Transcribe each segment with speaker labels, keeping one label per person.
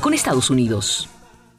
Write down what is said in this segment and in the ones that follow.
Speaker 1: Con Estados Unidos.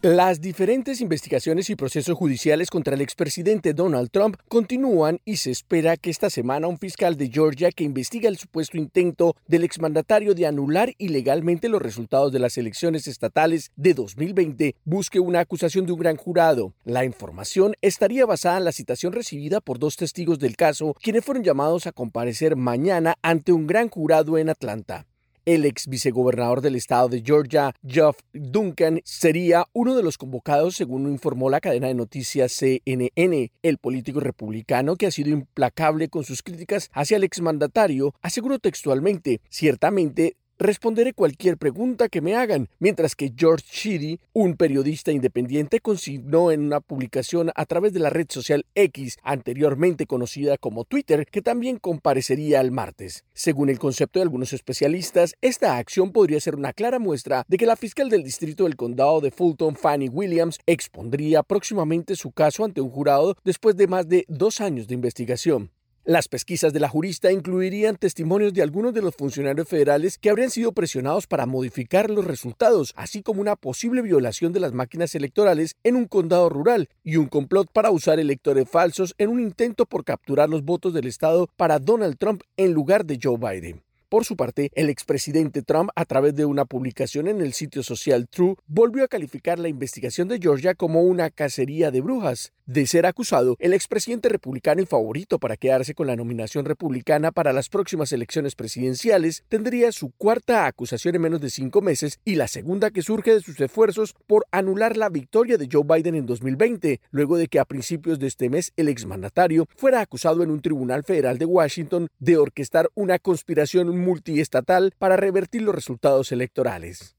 Speaker 2: Las diferentes investigaciones y procesos judiciales contra el expresidente Donald Trump continúan y se espera que esta semana un fiscal de Georgia que investiga el supuesto intento del exmandatario de anular ilegalmente los resultados de las elecciones estatales de 2020 busque una acusación de un gran jurado. La información estaría basada en la citación recibida por dos testigos del caso, quienes fueron llamados a comparecer mañana ante un gran jurado en Atlanta. El ex vicegobernador del estado de Georgia, Geoff Duncan, sería uno de los convocados, según informó la cadena de noticias CNN. El político republicano, que ha sido implacable con sus críticas hacia el exmandatario, aseguró textualmente, ciertamente Responderé cualquier pregunta que me hagan, mientras que George Sheedy, un periodista independiente, consignó en una publicación a través de la red social X, anteriormente conocida como Twitter, que también comparecería el martes. Según el concepto de algunos especialistas, esta acción podría ser una clara muestra de que la fiscal del distrito del condado de Fulton, Fanny Williams, expondría próximamente su caso ante un jurado después de más de dos años de investigación. Las pesquisas de la jurista incluirían testimonios de algunos de los funcionarios federales que habrían sido presionados para modificar los resultados, así como una posible violación de las máquinas electorales en un condado rural y un complot para usar electores falsos en un intento por capturar los votos del estado para Donald Trump en lugar de Joe Biden. Por su parte, el expresidente Trump, a través de una publicación en el sitio social True, volvió a calificar la investigación de Georgia como una cacería de brujas. De ser acusado, el expresidente republicano y favorito para quedarse con la nominación republicana para las próximas elecciones presidenciales tendría su cuarta acusación en menos de cinco meses y la segunda que surge de sus esfuerzos por anular la victoria de Joe Biden en 2020, luego de que a principios de este mes el exmandatario fuera acusado en un tribunal federal de Washington de orquestar una conspiración multiestatal para revertir los resultados electorales.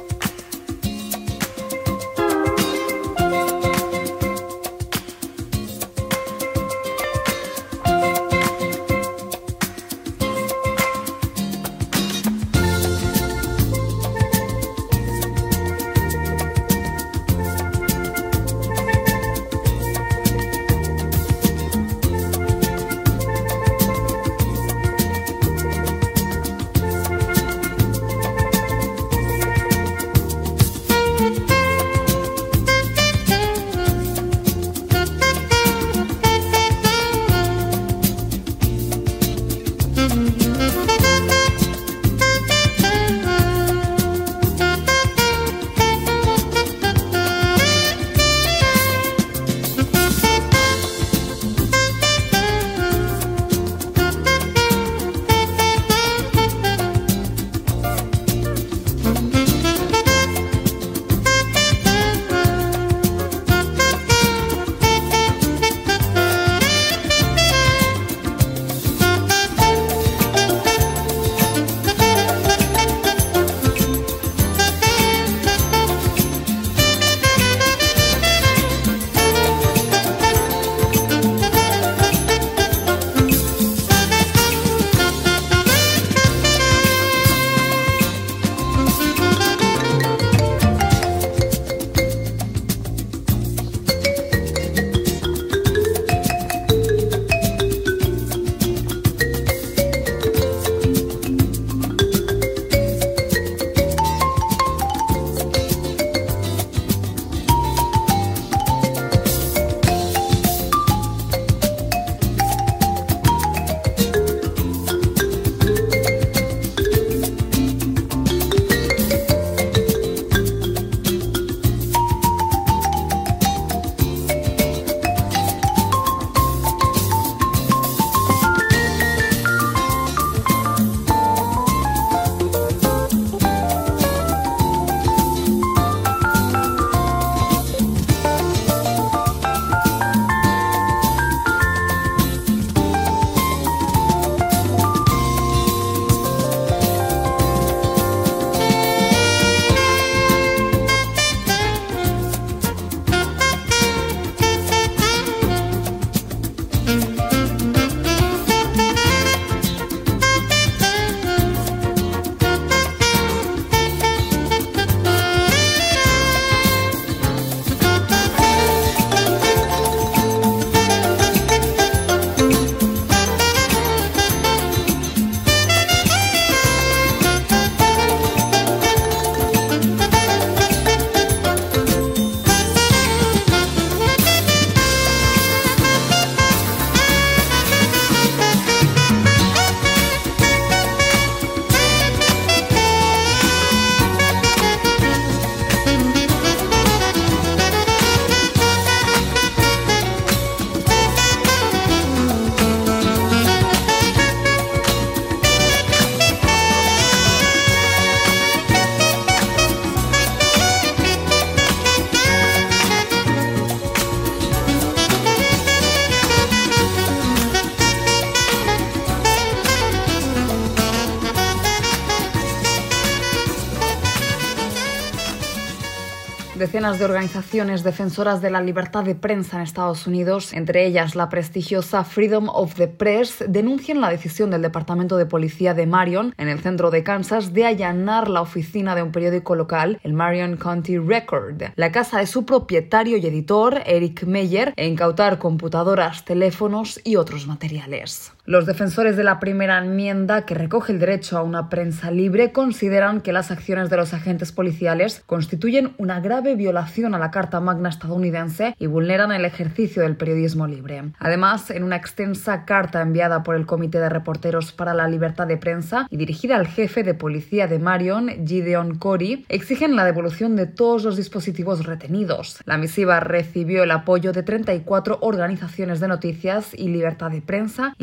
Speaker 3: De organizaciones defensoras de la libertad de prensa en Estados Unidos, entre ellas la prestigiosa Freedom of the Press, denuncian la decisión del Departamento de Policía de Marion, en el centro de Kansas, de allanar la oficina de un periódico local, el Marion County Record, la casa de su propietario y editor, Eric Meyer, e incautar computadoras, teléfonos y otros materiales. Los defensores de la primera enmienda, que recoge el derecho a una prensa libre, consideran que las acciones de los agentes policiales constituyen una grave violación a la Carta Magna estadounidense y vulneran el ejercicio del periodismo libre. Además, en una extensa carta enviada por el Comité de Reporteros para la Libertad de Prensa y dirigida al jefe de policía de Marion, Gideon Corey, exigen la devolución de todos los dispositivos retenidos. La misiva recibió el apoyo de 34 organizaciones de noticias y libertad de prensa,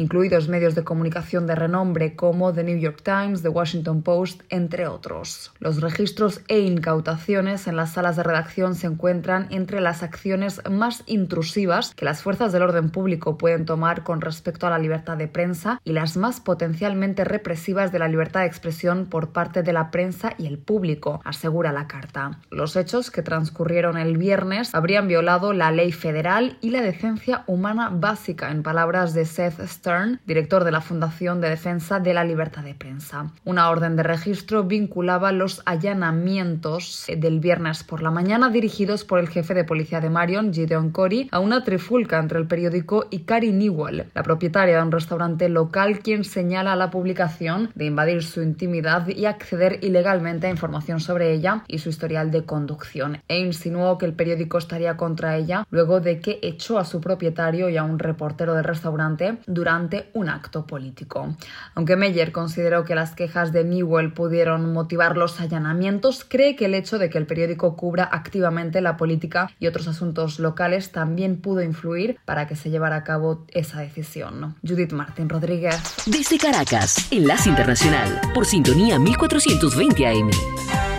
Speaker 3: medios de comunicación de renombre como The New York Times, The Washington Post, entre otros. Los registros e incautaciones en las salas de redacción se encuentran entre las acciones más intrusivas que las fuerzas del orden público pueden tomar con respecto a la libertad de prensa y las más potencialmente represivas de la libertad de expresión por parte de la prensa y el público, asegura la carta. Los hechos que transcurrieron el viernes habrían violado la ley federal y la decencia humana básica, en palabras de Seth Stern, director de la Fundación de Defensa de la Libertad de Prensa. Una orden de registro vinculaba los allanamientos del viernes por la mañana dirigidos por el jefe de policía de Marion, Gideon Corey, a una trifulca entre el periódico y Carrie Newell, la propietaria de un restaurante local, quien señala la publicación de invadir su intimidad y acceder ilegalmente a información sobre ella y su historial de conducción, e insinuó que el periódico estaría contra ella luego de que echó a su propietario y a un reportero del restaurante durante un acto político. Aunque Meyer consideró que las quejas de Newell pudieron motivar los allanamientos, cree que el hecho de que el periódico cubra activamente la política y otros asuntos locales también pudo influir para que se llevara a cabo esa decisión. Judith Martín Rodríguez.
Speaker 4: Desde Caracas, Enlace Internacional, por sintonía 1420 AM.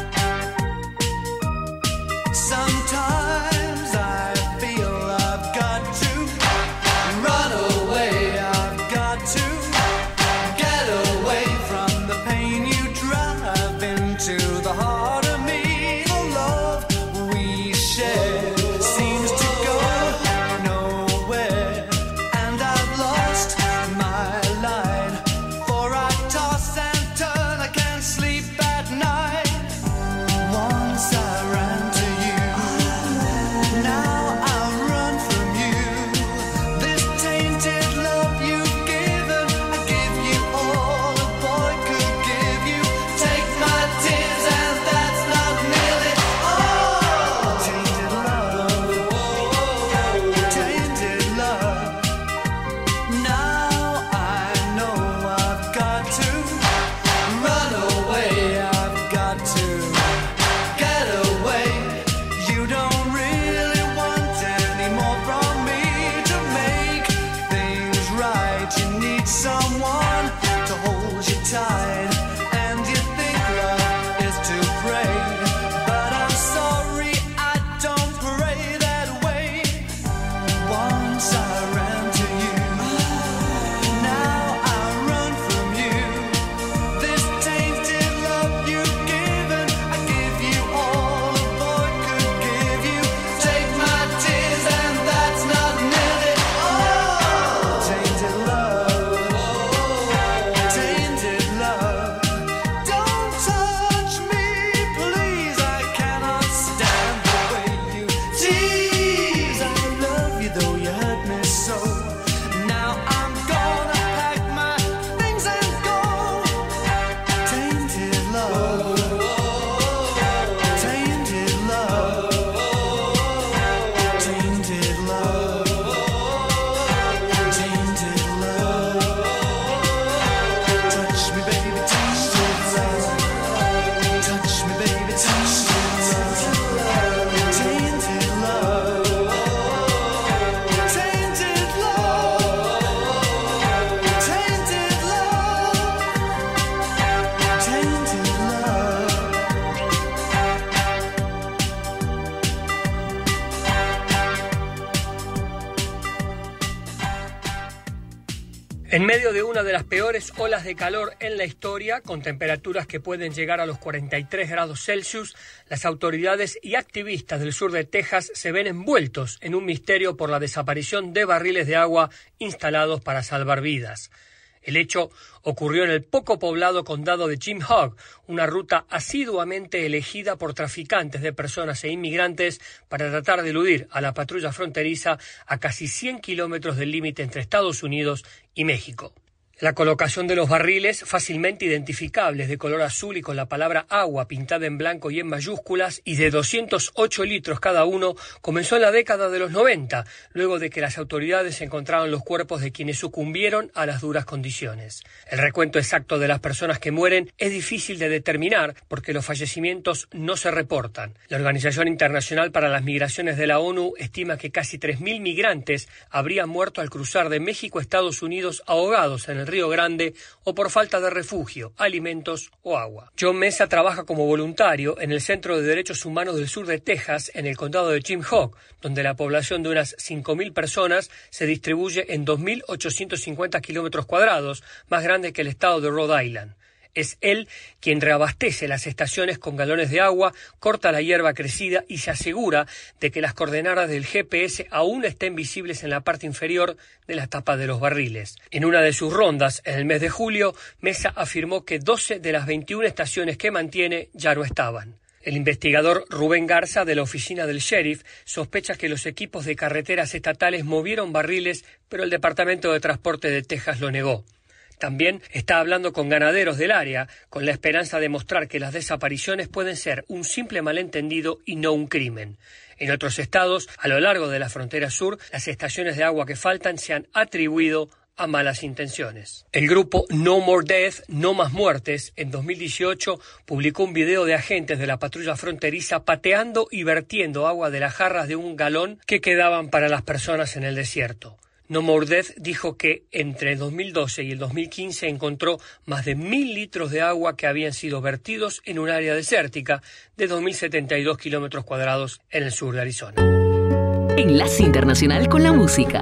Speaker 5: Olas de calor en la historia, con temperaturas que pueden llegar a los 43 grados Celsius, las autoridades y activistas del sur de Texas se ven envueltos en un misterio por la desaparición de barriles de agua instalados para salvar vidas. El hecho ocurrió en el poco poblado condado de Jim Hog, una ruta asiduamente elegida por traficantes de personas e inmigrantes para tratar de eludir a la patrulla fronteriza a casi 100 kilómetros del límite entre Estados Unidos y México. La colocación de los barriles, fácilmente identificables de color azul y con la palabra agua pintada en blanco y en mayúsculas, y de 208 litros cada uno, comenzó en la década de los 90, luego de que las autoridades encontraron los cuerpos de quienes sucumbieron a las duras condiciones. El recuento exacto de las personas que mueren es difícil de determinar porque los fallecimientos no se reportan. La Organización Internacional para las Migraciones de la ONU estima que casi 3.000 migrantes habrían muerto al cruzar de México a Estados Unidos ahogados en el Río Grande o por falta de refugio, alimentos o agua. John Mesa trabaja como voluntario en el Centro de Derechos Humanos del Sur de Texas, en el condado de Jim Hawk, donde la población de unas 5.000 personas se distribuye en 2.850 kilómetros cuadrados, más grande que el estado de Rhode Island. Es él quien reabastece las estaciones con galones de agua, corta la hierba crecida y se asegura de que las coordenadas del GPS aún estén visibles en la parte inferior de las tapas de los barriles. En una de sus rondas, en el mes de julio, Mesa afirmó que 12 de las 21 estaciones que mantiene ya no estaban. El investigador Rubén Garza de la oficina del sheriff sospecha que los equipos de carreteras estatales movieron barriles, pero el Departamento de Transporte de Texas lo negó. También está hablando con ganaderos del área, con la esperanza de mostrar que las desapariciones pueden ser un simple malentendido y no un crimen. En otros estados, a lo largo de la frontera sur, las estaciones de agua que faltan se han atribuido a malas intenciones. El grupo No More Death, No Más Muertes, en 2018 publicó un video de agentes de la patrulla fronteriza pateando y vertiendo agua de las jarras de un galón que quedaban para las personas en el desierto. No Mordez dijo que entre el 2012 y el 2015 encontró más de mil litros de agua que habían sido vertidos en un área desértica de 2.072 kilómetros cuadrados en el sur de Arizona.
Speaker 6: Enlace Internacional con la Música.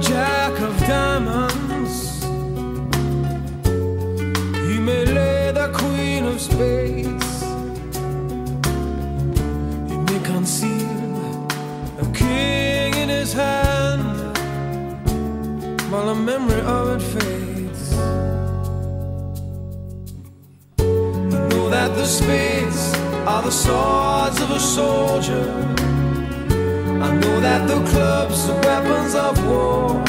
Speaker 7: Jack of diamonds, he may lay the queen of spades, he may conceal a king in his hand while the memory of it fades. I Know that the spades are the swords of a soldier. I know that the clubs are weapons of war.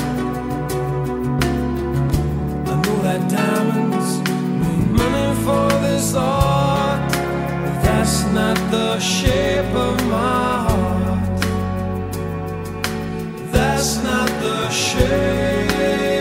Speaker 7: I know that diamonds mean money for this art, but that's not the shape of my heart. That's not the shape.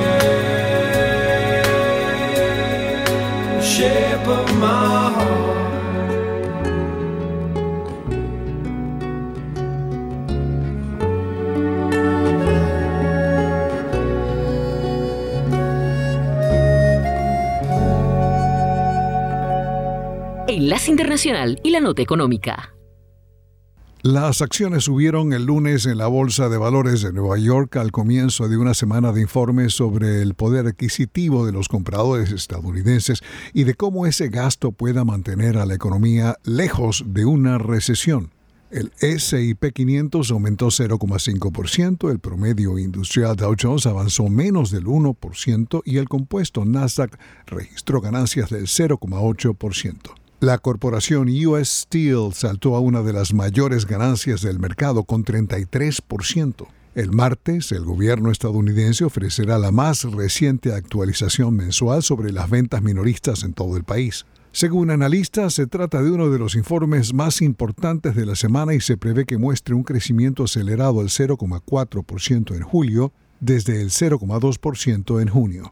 Speaker 1: Internacional y la Nota Económica.
Speaker 8: Las acciones subieron el lunes en la Bolsa de Valores de Nueva York al comienzo de una semana de informes sobre el poder adquisitivo de los compradores estadounidenses y de cómo ese gasto pueda mantener a la economía lejos de una recesión. El S&P 500 aumentó 0,5%, el promedio industrial Dow Jones avanzó menos del 1% y el compuesto Nasdaq registró ganancias del 0,8%. La corporación US Steel saltó a una de las mayores ganancias del mercado con 33%. El martes, el gobierno estadounidense ofrecerá la más reciente actualización mensual sobre las ventas minoristas en todo el país. Según analistas, se trata de uno de los informes más importantes de la semana y se prevé que muestre un crecimiento acelerado del 0,4% en julio desde el 0,2% en junio.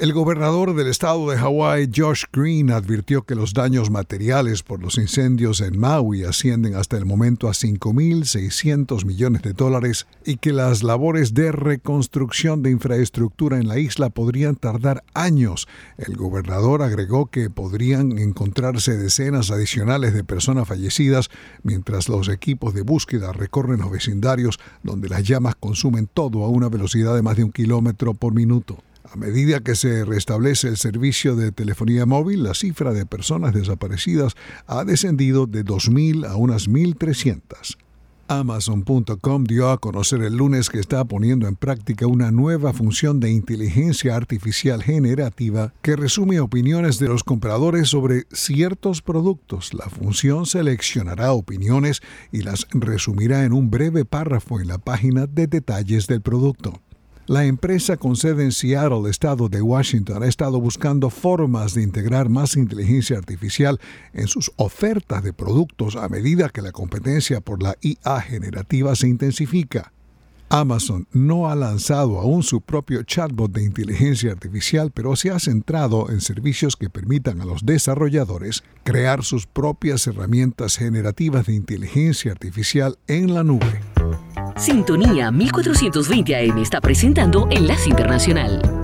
Speaker 8: El gobernador del estado de Hawái, Josh Green, advirtió que los daños materiales por los incendios en Maui ascienden hasta el momento a 5.600 millones de dólares y que las labores de reconstrucción de infraestructura en la isla podrían tardar años. El gobernador agregó que podrían encontrarse decenas adicionales de personas fallecidas mientras los equipos de búsqueda recorren los vecindarios donde las llamas consumen todo a una velocidad de más de un kilómetro por minuto. A medida que se restablece el servicio de telefonía móvil, la cifra de personas desaparecidas ha descendido de 2.000 a unas 1.300. Amazon.com dio a conocer el lunes que está poniendo en práctica una nueva función de inteligencia artificial generativa que resume opiniones de los compradores sobre ciertos productos. La función seleccionará opiniones y las resumirá en un breve párrafo en la página de detalles del producto. La empresa con sede en Seattle, estado de Washington, ha estado buscando formas de integrar más inteligencia artificial en sus ofertas de productos a medida que la competencia por la IA generativa se intensifica. Amazon no ha lanzado aún su propio chatbot de inteligencia artificial, pero se ha centrado en servicios que permitan a los desarrolladores crear sus propias herramientas generativas de inteligencia artificial en la nube.
Speaker 1: Sintonía 1420 AM está presentando Enlace Internacional.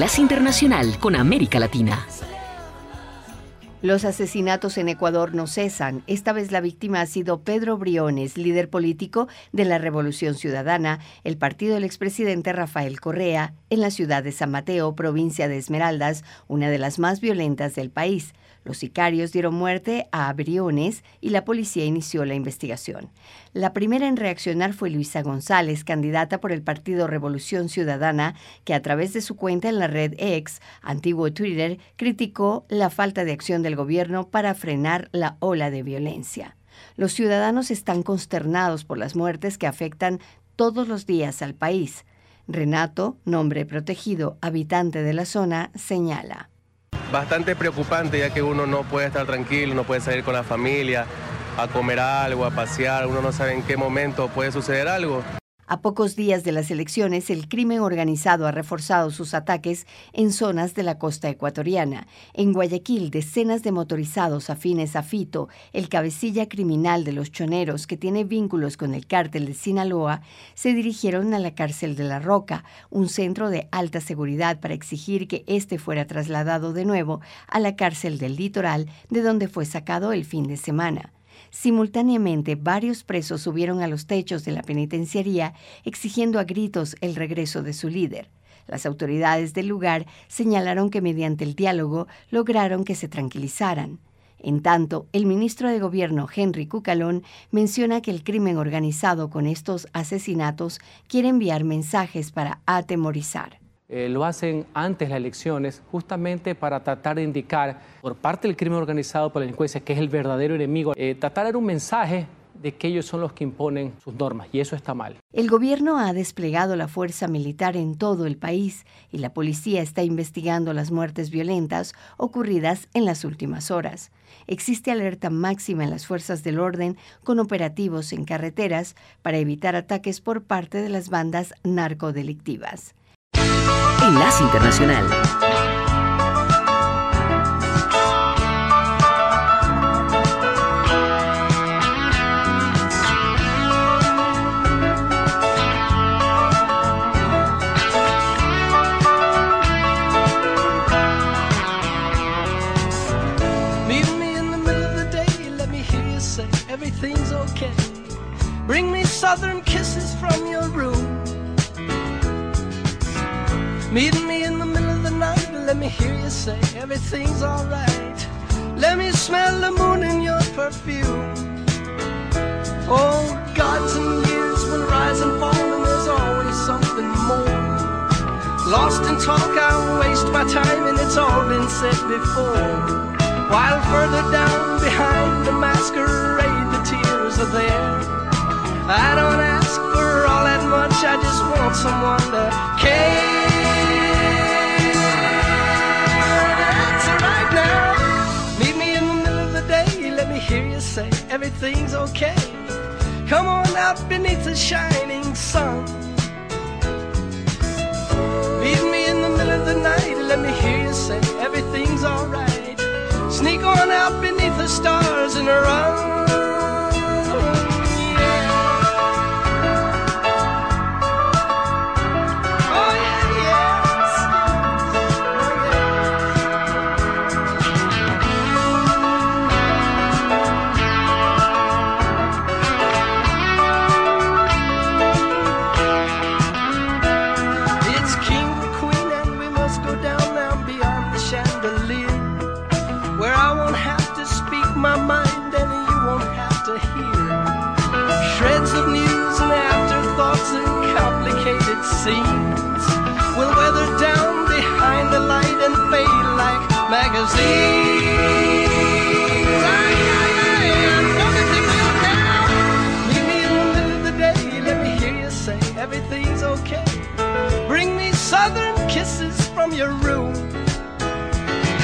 Speaker 6: Internacional con América Latina.
Speaker 9: Los asesinatos en Ecuador no cesan. Esta vez la víctima ha sido Pedro Briones, líder político de la Revolución Ciudadana, el partido del expresidente Rafael Correa, en la ciudad de San Mateo, provincia de Esmeraldas, una de las más violentas del país. Los sicarios dieron muerte a Briones y la policía inició la investigación. La primera en reaccionar fue Luisa González, candidata por el Partido Revolución Ciudadana, que a través de su cuenta en la red X, antiguo Twitter, criticó la falta de acción del gobierno para frenar la ola de violencia. Los ciudadanos están consternados por las muertes que afectan todos los días al país. Renato, nombre protegido, habitante de la zona, señala
Speaker 10: bastante preocupante ya que uno no puede estar tranquilo, no puede salir con la familia a comer algo, a pasear, uno no sabe en qué momento puede suceder algo.
Speaker 9: A pocos días de las elecciones, el crimen organizado ha reforzado sus ataques en zonas de la costa ecuatoriana. En Guayaquil, decenas de motorizados afines a Fito, el cabecilla criminal de los choneros que tiene vínculos con el cártel de Sinaloa, se dirigieron a la cárcel de La Roca, un centro de alta seguridad para exigir que éste fuera trasladado de nuevo a la cárcel del litoral, de donde fue sacado el fin de semana. Simultáneamente, varios presos subieron a los techos de la penitenciaría exigiendo a gritos el regreso de su líder. Las autoridades del lugar señalaron que mediante el diálogo lograron que se tranquilizaran. En tanto, el ministro de Gobierno, Henry Cucalón, menciona que el crimen organizado con estos asesinatos quiere enviar mensajes para atemorizar.
Speaker 11: Eh, lo hacen antes de las elecciones justamente para tratar de indicar por parte del crimen organizado por la delincuencia que es el verdadero enemigo, eh, tratar de dar un mensaje de que ellos son los que imponen sus normas y eso está mal.
Speaker 9: El gobierno ha desplegado la fuerza militar en todo el país y la policía está investigando las muertes violentas ocurridas en las últimas horas. Existe alerta máxima en las fuerzas del orden con operativos en carreteras para evitar ataques por parte de las bandas narcodelictivas.
Speaker 6: Enlace Internacional.
Speaker 12: Me in the middle of the day, let me hear you say everything's okay. Bring me southern kisses from your room. Meet me in the middle of the night and let me hear you say everything's alright. Let me smell the moon in your perfume. Oh, gods and years will rise and fall, and there's always something more. Lost in talk, I waste my time, and it's all been said before. While further down behind the masquerade, the tears are there. I don't ask for all that much, I just want someone to care. Say everything's okay. Come on out beneath the shining sun. Meet me in the middle of the night let me hear you say everything's alright. Sneak on out beneath the stars and run. Your room.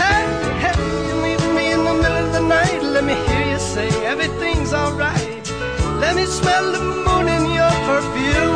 Speaker 12: Hey, hey, you meet me in the middle of the night. Let me hear you say everything's alright. Let me smell the moon in your perfume.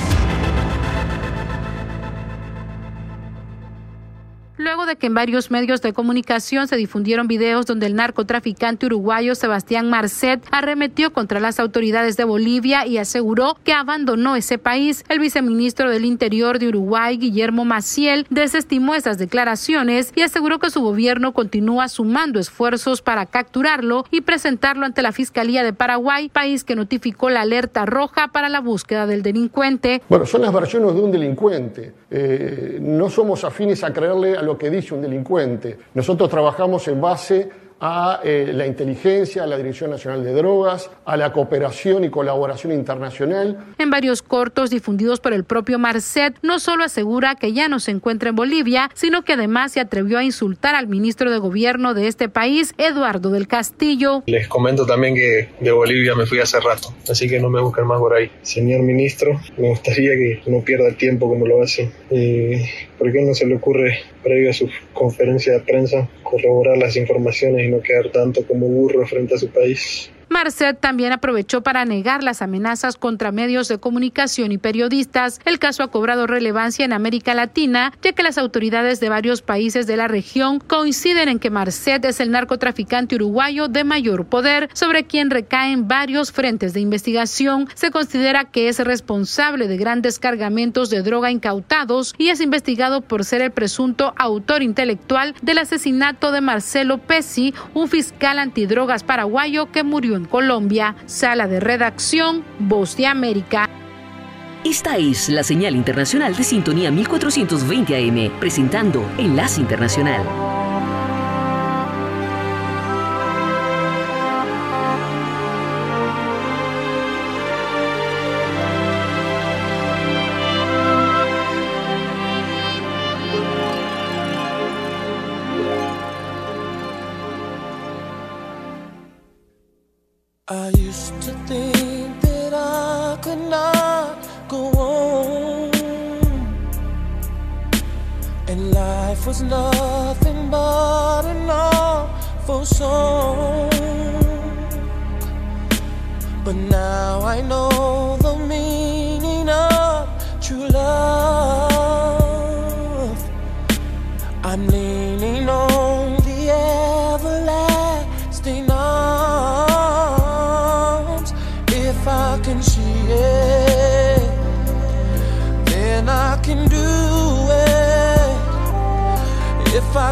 Speaker 13: Que en varios medios de comunicación se difundieron videos donde el narcotraficante uruguayo Sebastián Marcet arremetió contra las autoridades de Bolivia y aseguró que abandonó ese país, el viceministro del Interior de Uruguay, Guillermo Maciel, desestimó esas declaraciones y aseguró que su gobierno continúa sumando esfuerzos para capturarlo y presentarlo ante la Fiscalía de Paraguay, país que notificó la alerta roja para la búsqueda del delincuente.
Speaker 14: Bueno, son las versiones de un delincuente. Eh, no somos afines a creerle a lo que dice un delincuente. Nosotros trabajamos en base a eh, la inteligencia, a la Dirección Nacional de Drogas, a la cooperación y colaboración internacional.
Speaker 13: En varios cortos difundidos por el propio Marcet, no solo asegura que ya no se encuentra en Bolivia, sino que además se atrevió a insultar al ministro de gobierno de este país, Eduardo del Castillo.
Speaker 15: Les comento también que de Bolivia me fui hace rato, así que no me busquen más por ahí. Señor ministro, me gustaría que no pierda el tiempo como lo hace. Eh, ¿Por qué no se le ocurre, previo a su conferencia de prensa, corroborar las informaciones no quedar tanto como burro frente a su país?
Speaker 13: Marcet también aprovechó para negar las amenazas contra medios de comunicación y periodistas. El caso ha cobrado relevancia en América Latina, ya que las autoridades de varios países de la región coinciden en que Marcet es el narcotraficante uruguayo de mayor poder, sobre quien recaen varios frentes de investigación. Se considera que es responsable de grandes cargamentos de droga incautados y es investigado por ser el presunto autor intelectual del asesinato de Marcelo Pesci, un fiscal antidrogas paraguayo que murió en Colombia. Sala de redacción, Voz de América.
Speaker 6: Esta es la señal internacional de sintonía 1420 AM, presentando Enlace Internacional.
Speaker 1: Life was nothing but an awful song. But now I know the meaning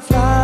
Speaker 1: Fly.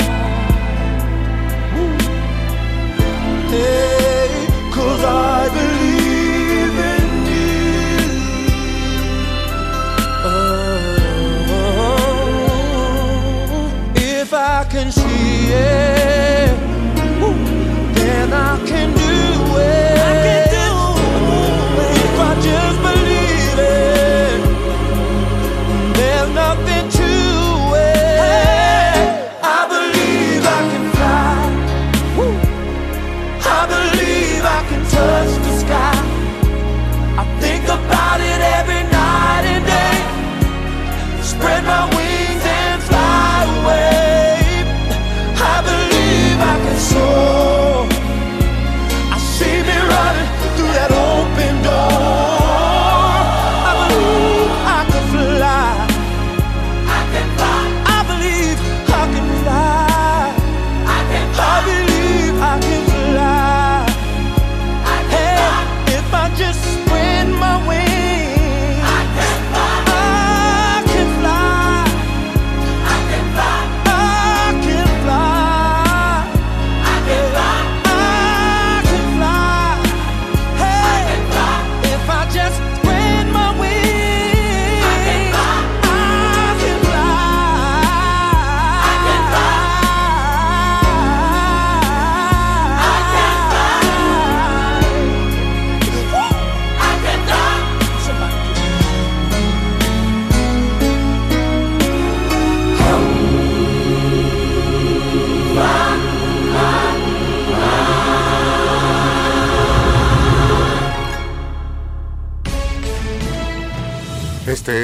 Speaker 1: Hey.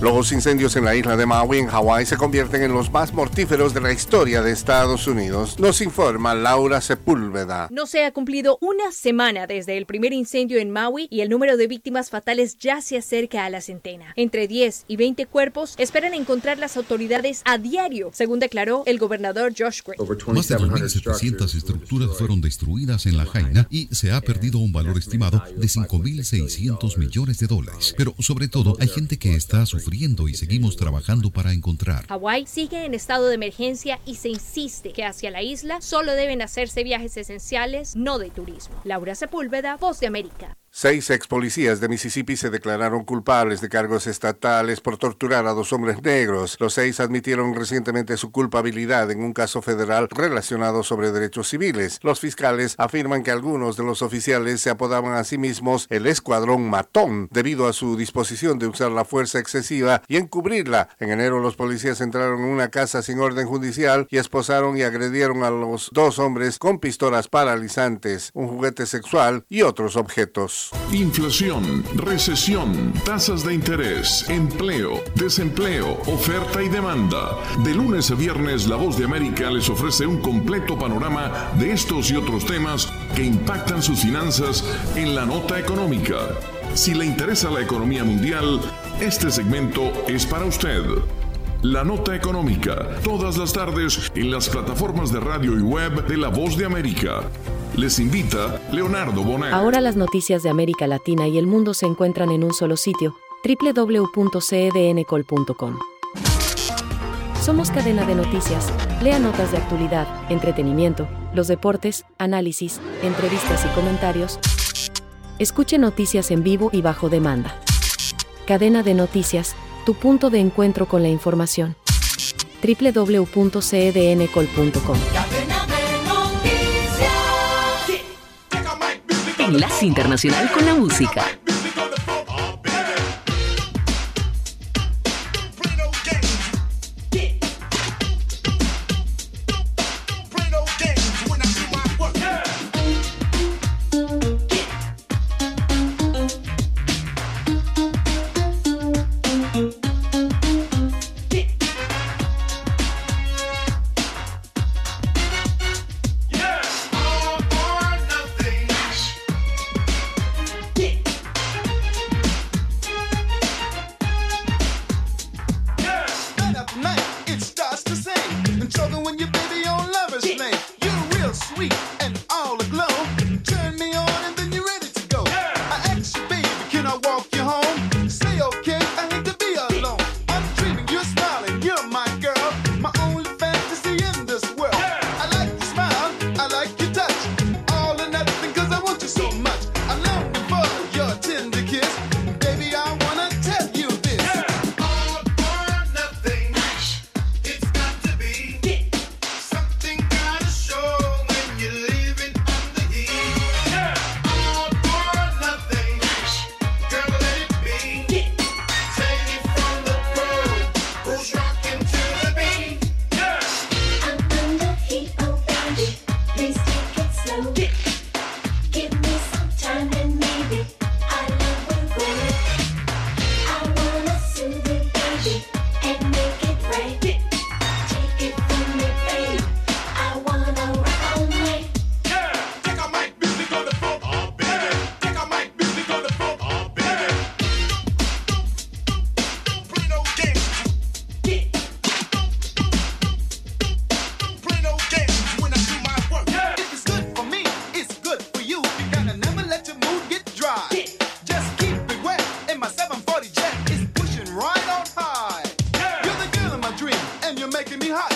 Speaker 16: Los incendios en la isla de Maui, en Hawái, se convierten en los más mortíferos de la historia de Estados Unidos. Nos informa Laura Sepúlveda.
Speaker 17: No se ha cumplido una semana desde el primer incendio en Maui y el número de víctimas fatales ya se acerca a la centena. Entre 10 y 20 cuerpos esperan encontrar las autoridades a diario, según declaró el gobernador Josh Green.
Speaker 18: Más de 2.700 estructuras fueron destruidas en la Jaina y se ha perdido un valor estimado de 5.600 millones de dólares. Pero sobre todo hay gente que está sufriendo y seguimos trabajando para encontrar.
Speaker 17: Hawái sigue en estado de emergencia y se insiste que hacia la isla solo deben hacerse viajes esenciales, no de turismo. Laura Sepúlveda, Voz de América.
Speaker 16: Seis ex policías de Mississippi se declararon culpables de cargos estatales por torturar a dos hombres negros. Los seis admitieron recientemente su culpabilidad en un caso federal relacionado sobre derechos civiles. Los fiscales afirman que algunos de los oficiales se apodaban a sí mismos el escuadrón matón debido a su disposición de usar la fuerza excesiva y encubrirla. En enero los policías entraron en una casa sin orden judicial y esposaron y agredieron a los dos hombres con pistolas paralizantes, un juguete sexual y otros objetos.
Speaker 19: Inflación, recesión, tasas de interés, empleo, desempleo, oferta y demanda. De lunes a viernes, La Voz de América les ofrece un completo panorama de estos y otros temas que impactan sus finanzas en la nota económica. Si le interesa la economía mundial, este segmento es para usted. La nota económica, todas las tardes en las plataformas de radio y web de La Voz de América. Les invita Leonardo Bonet.
Speaker 20: Ahora las noticias de América Latina y el mundo se encuentran en un solo sitio, www.cdncol.com. Somos cadena de noticias. Lea notas de actualidad, entretenimiento, los deportes, análisis, entrevistas y comentarios. Escuche noticias en vivo y bajo demanda. Cadena de noticias, tu punto de encuentro con la información. www.cedncol.com
Speaker 21: Enlace Internacional con la Música. making me hot.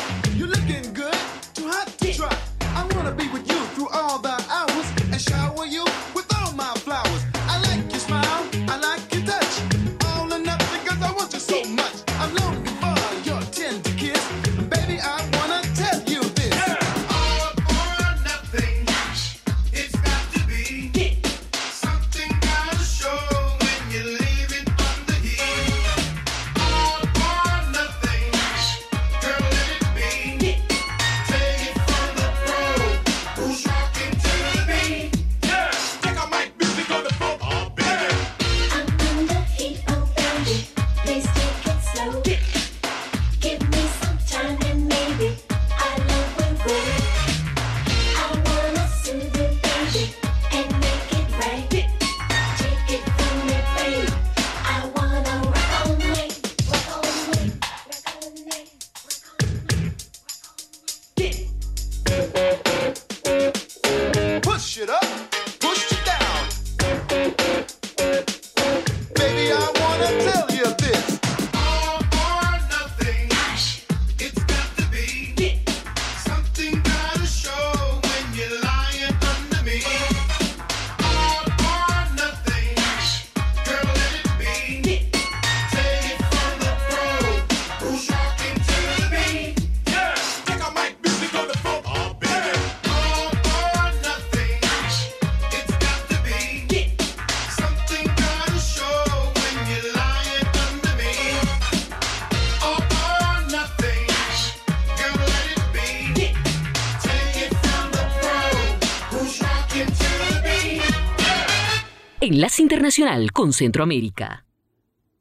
Speaker 21: Enlace Internacional con Centroamérica.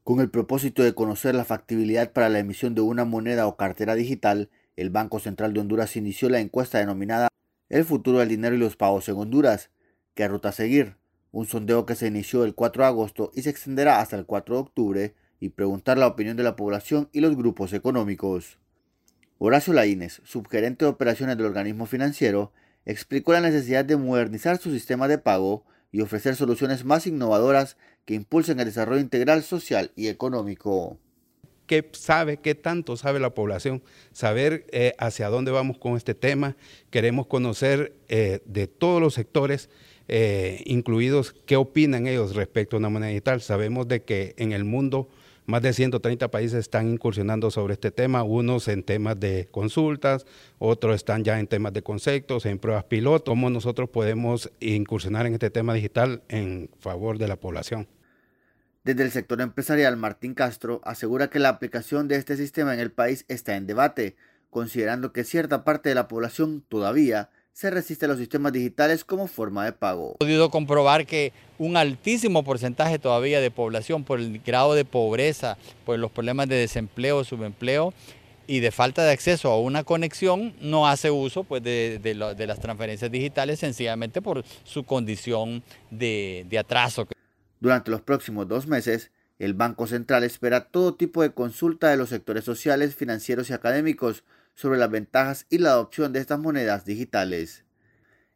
Speaker 22: Con el propósito de conocer la factibilidad para la emisión de una moneda o cartera digital, el Banco Central de Honduras inició la encuesta denominada El futuro del dinero y los pagos en Honduras. ¿Qué ruta seguir? Un sondeo que se inició el 4 de agosto y se extenderá hasta el 4 de octubre y preguntar la opinión de la población y los grupos económicos. Horacio Laínez, subgerente de operaciones del organismo financiero, explicó la necesidad de modernizar su sistema de pago y ofrecer soluciones más innovadoras que impulsen el desarrollo integral social y económico
Speaker 23: qué sabe, qué tanto sabe la población, saber eh, hacia dónde vamos con este tema. Queremos conocer eh, de todos los sectores, eh, incluidos qué opinan ellos respecto a una moneda digital. Sabemos de que en el mundo más de 130 países están incursionando sobre este tema, unos en temas de consultas, otros están ya en temas de conceptos, en pruebas piloto. ¿Cómo nosotros podemos incursionar en este tema digital en favor de la población?
Speaker 22: Desde el sector empresarial, Martín Castro asegura que la aplicación de este sistema en el país está en debate, considerando que cierta parte de la población todavía se resiste a los sistemas digitales como forma de pago.
Speaker 24: He podido comprobar que un altísimo porcentaje todavía de población por el grado de pobreza, por los problemas de desempleo, subempleo y de falta de acceso a una conexión, no hace uso pues, de, de las transferencias digitales sencillamente por su condición de, de atraso.
Speaker 22: Durante los próximos dos meses, el Banco Central espera todo tipo de consulta de los sectores sociales, financieros y académicos sobre las ventajas y la adopción de estas monedas digitales.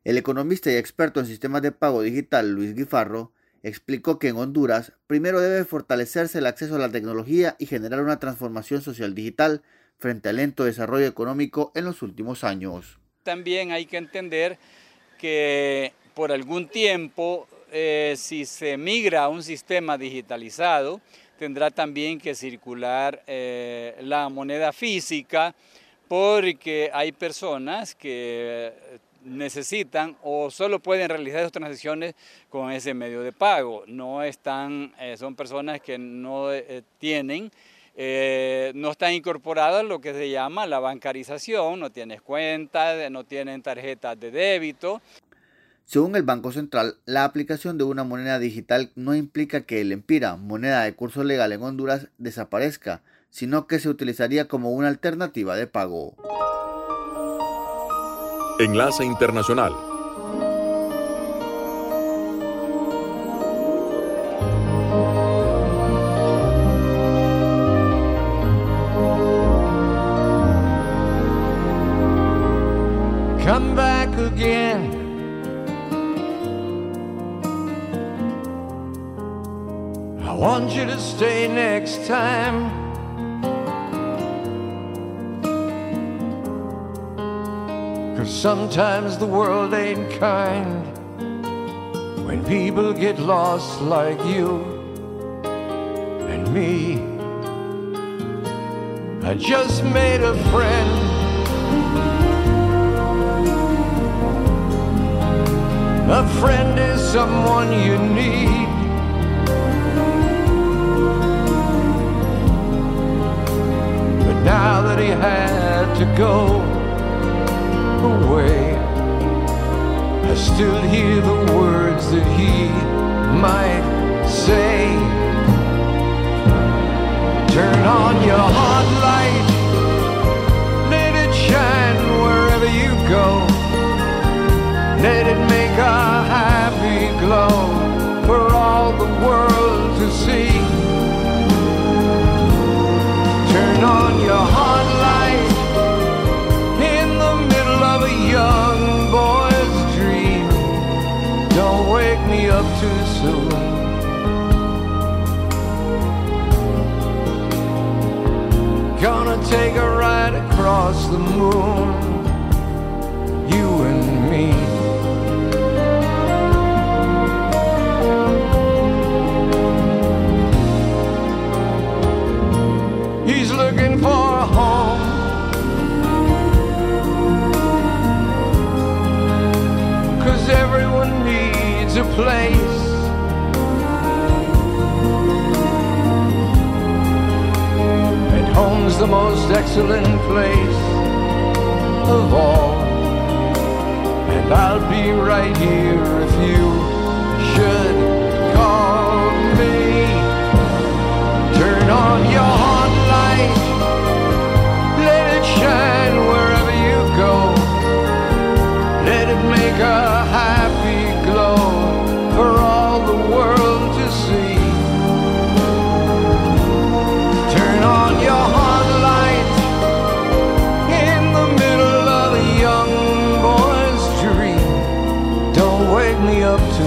Speaker 22: El economista y experto en sistemas de pago digital Luis Guifarro explicó que en Honduras primero debe fortalecerse el acceso a la tecnología y generar una transformación social digital frente al lento desarrollo económico en los últimos años.
Speaker 25: También hay que entender que por algún tiempo eh, si se migra a un sistema digitalizado, tendrá también que circular eh, la moneda física porque hay personas que necesitan o solo pueden realizar sus transacciones con ese medio de pago. No están, eh, son personas que no tienen no están incorporadas lo que se llama la bancarización, no tienes cuenta, no tienen tarjetas de débito.
Speaker 22: Según el Banco Central, la aplicación de una moneda digital no implica que el empira, moneda de curso legal en Honduras, desaparezca, sino que se utilizaría como una alternativa de pago.
Speaker 19: Enlace Internacional
Speaker 26: Come back again. I want you to stay next time. Cause sometimes the world ain't kind when people get lost like you and me. I just made a friend. A friend is someone you need. But now that he had to go away. I still hear the words that he might say. Turn on your hot light, let it shine wherever you go. Let it take a ride across the moon. You and me. He's looking for a home. Cause everyone needs a place. Home's the most excellent place of all. And I'll be right here if you should call me. Turn on your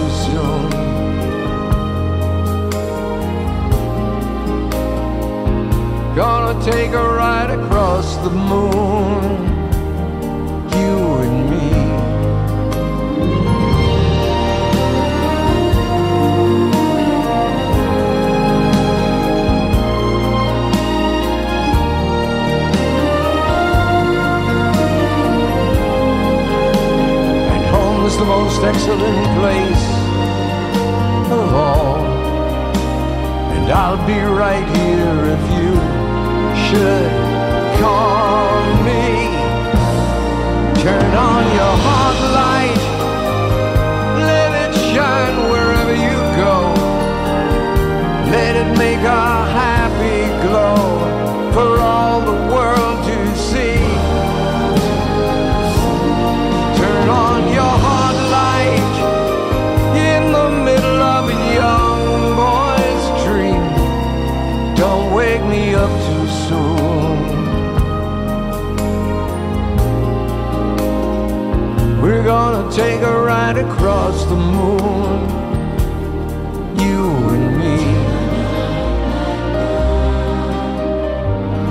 Speaker 26: illusion. Gonna take a ride across the moon. you and me. And home is the most excellent place And I'll be right here if you should call me. Turn on your heart light, let it shine wherever you go. Let it make a across the moon. You and me.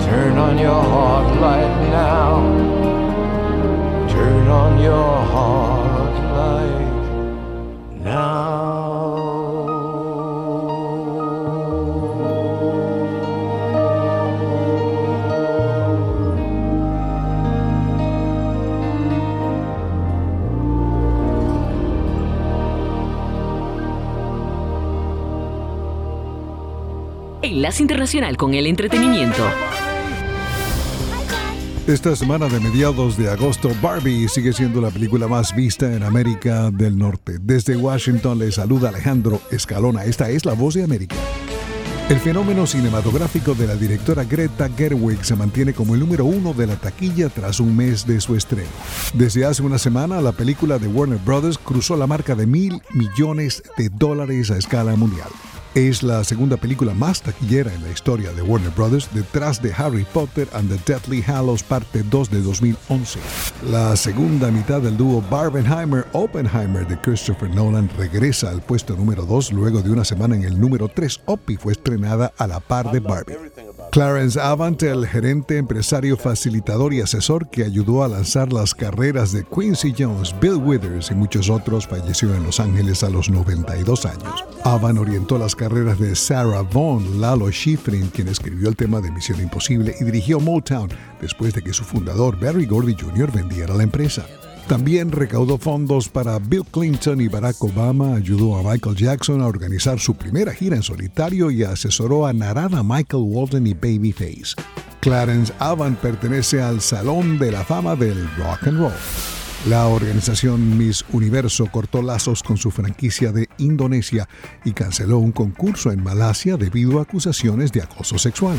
Speaker 26: Turn on your hot light now. Turn on your
Speaker 21: Internacional con el Entretenimiento.
Speaker 8: Esta semana de mediados de agosto, Barbie sigue siendo la película más vista en América del Norte. Desde Washington le saluda Alejandro Escalona. Esta es La Voz de América. El fenómeno cinematográfico de la directora Greta Gerwig se mantiene como el número uno de la taquilla tras un mes de su estreno. Desde hace una semana, la película de Warner Brothers cruzó la marca de mil millones de dólares a escala mundial. Es la segunda película más taquillera en la historia de Warner Brothers, detrás de Harry Potter and the Deathly Hallows Parte 2 de 2011. La segunda mitad del dúo Barbenheimer-Oppenheimer de Christopher Nolan regresa al puesto número 2 luego de una semana en el número 3. Opie fue estrenada a la par de Barbie. Clarence Avant, el gerente, empresario, facilitador y asesor que ayudó a lanzar las carreras de Quincy Jones, Bill Withers y muchos otros, falleció en Los Ángeles a los 92 años. Avant orientó las carreras de Sarah Vaughan, Lalo Schifrin, quien escribió el tema de Misión Imposible y dirigió Motown después de que su fundador Barry Gordy Jr. vendiera la empresa. También recaudó fondos para Bill Clinton y Barack Obama, ayudó a Michael Jackson a organizar su primera gira en solitario y asesoró a Narada Michael Walden y Babyface. Clarence Avant pertenece al Salón de la Fama del Rock and Roll. La organización Miss Universo cortó lazos con su franquicia de Indonesia y canceló un concurso en Malasia debido a acusaciones de acoso sexual.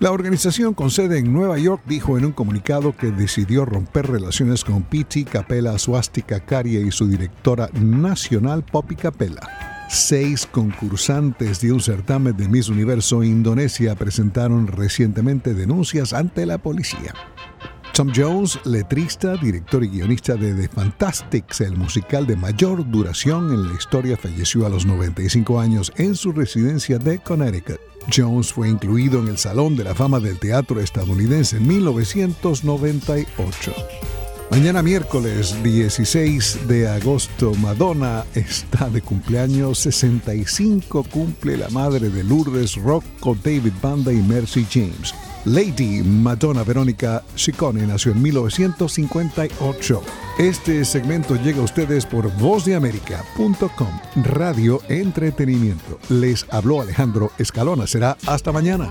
Speaker 8: La organización con sede en Nueva York dijo en un comunicado que decidió romper relaciones con Piti Capella Swastika Caria y su directora nacional Poppy Capella. Seis concursantes de un certamen de Miss Universo Indonesia presentaron recientemente denuncias ante la policía. Tom Jones, letrista, director y guionista de The Fantastics, el musical de mayor duración en la historia, falleció a los 95 años en su residencia de Connecticut. Jones fue incluido en el Salón de la Fama del Teatro estadounidense en 1998. Mañana miércoles 16 de agosto, Madonna está de cumpleaños 65, cumple la madre de Lourdes Rocco, David Banda y Mercy James. Lady Madonna Verónica Ciccone nació en 1958. Este segmento llega a ustedes por vozdeamerica.com, Radio Entretenimiento. Les habló Alejandro Escalona. Será hasta mañana.